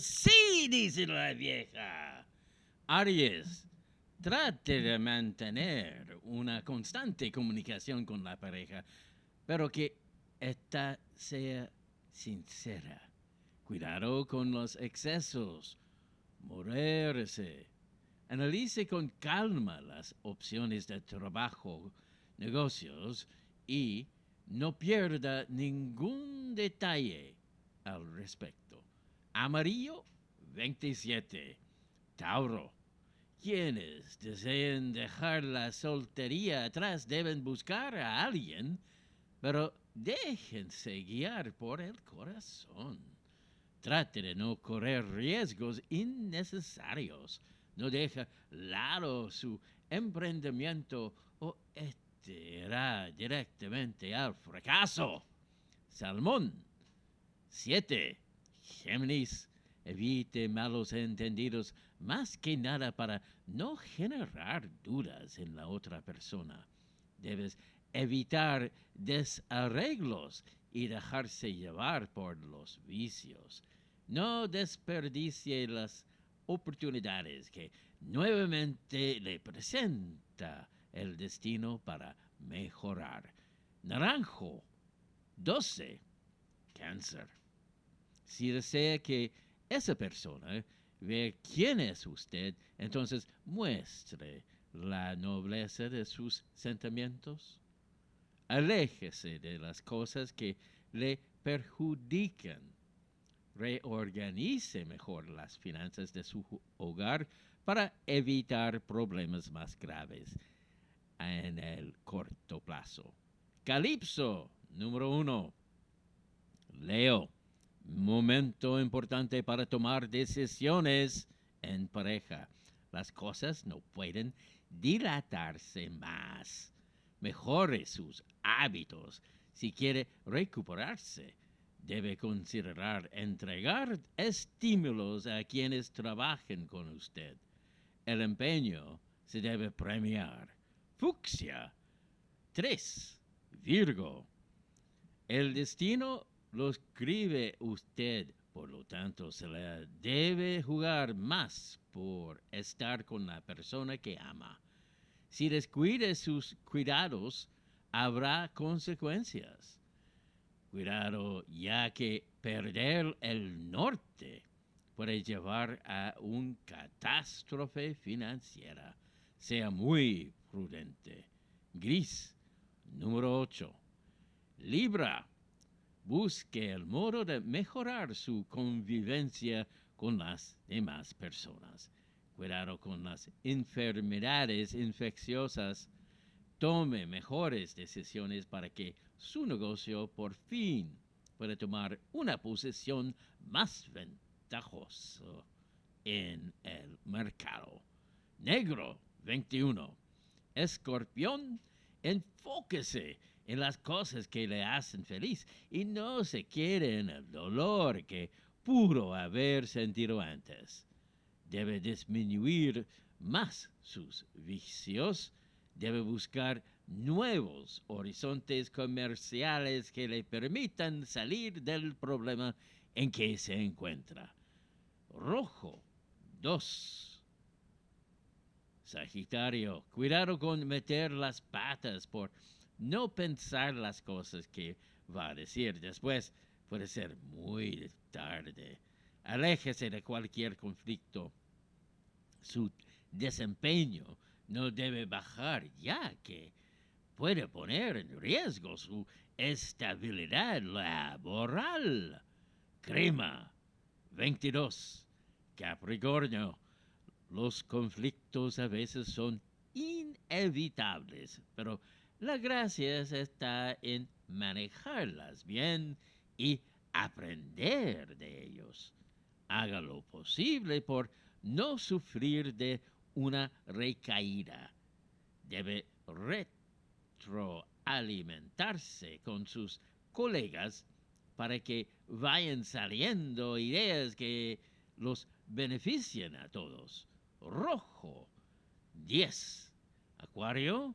sí, dice la vieja. Aries, trate de mantener una constante comunicación con la pareja, pero que ésta sea sincera. Cuidado con los excesos. Moverse. Analice con calma las opciones de trabajo, negocios y no pierda ningún detalle al respecto. Amarillo 27. Tauro. Quienes deseen dejar la soltería atrás deben buscar a alguien, pero déjense guiar por el corazón. Trate de no correr riesgos innecesarios. No deja lado su emprendimiento o este irá directamente al fracaso. Salmón 7. Géminis. Evite malos entendidos más que nada para no generar dudas en la otra persona. Debes evitar desarreglos y dejarse llevar por los vicios. No desperdicie las oportunidades que nuevamente le presenta el destino para mejorar. Naranjo 12. Cáncer. Si desea que esa persona vea quién es usted, entonces muestre la nobleza de sus sentimientos. Aléjese de las cosas que le perjudican. Reorganice mejor las finanzas de su hogar para evitar problemas más graves en el corto plazo. Calipso, número uno. Leo, momento importante para tomar decisiones en pareja. Las cosas no pueden dilatarse más. Mejore sus hábitos si quiere recuperarse. Debe considerar entregar estímulos a quienes trabajen con usted. El empeño se debe premiar. Fucsia. 3. Virgo. El destino lo escribe usted, por lo tanto se le debe jugar más por estar con la persona que ama. Si descuide sus cuidados, habrá consecuencias. Cuidado, ya que perder el norte puede llevar a una catástrofe financiera. Sea muy prudente. Gris, número 8. Libra, busque el modo de mejorar su convivencia con las demás personas. Cuidado con las enfermedades infecciosas. Tome mejores decisiones para que su negocio por fin pueda tomar una posición más ventajosa en el mercado. Negro 21. Escorpión, enfóquese en las cosas que le hacen feliz y no se quiere en el dolor que pudo haber sentido antes. Debe disminuir más sus vicios, debe buscar nuevos horizontes comerciales que le permitan salir del problema en que se encuentra. Rojo 2. Sagitario, cuidado con meter las patas por no pensar las cosas que va a decir después. Puede ser muy tarde. Aléjese de cualquier conflicto. Su desempeño no debe bajar ya que puede poner en riesgo su estabilidad laboral. Crema 22. Capricornio. Los conflictos a veces son inevitables, pero la gracia está en manejarlas bien y aprender de ellos. Haga lo posible por no sufrir de una recaída. Debe retroalimentarse con sus colegas para que vayan saliendo ideas que los beneficien a todos. Rojo 10. Acuario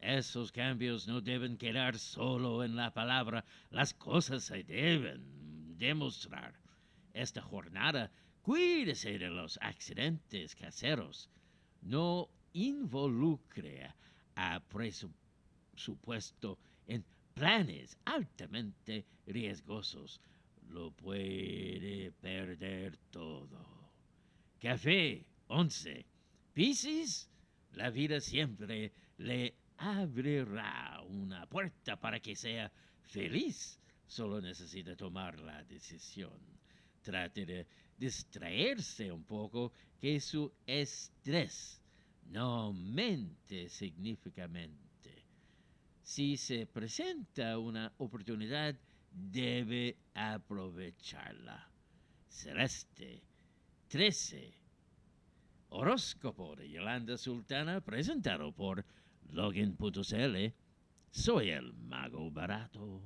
esos cambios no deben quedar solo en la palabra, las cosas se deben demostrar. esta jornada, cuídese de los accidentes caseros. No involucre a presupuesto en planes altamente riesgosos. Lo puede perder todo. Café 11. Piscis, la vida siempre le abrirá una puerta para que sea feliz. Solo necesita tomar la decisión. Trate de distraerse un poco, que su estrés no aumente significativamente. Si se presenta una oportunidad, debe aprovecharla. Celeste 13. Horóscopo de Yolanda Sultana presentado por Login.cl. Soy el mago barato.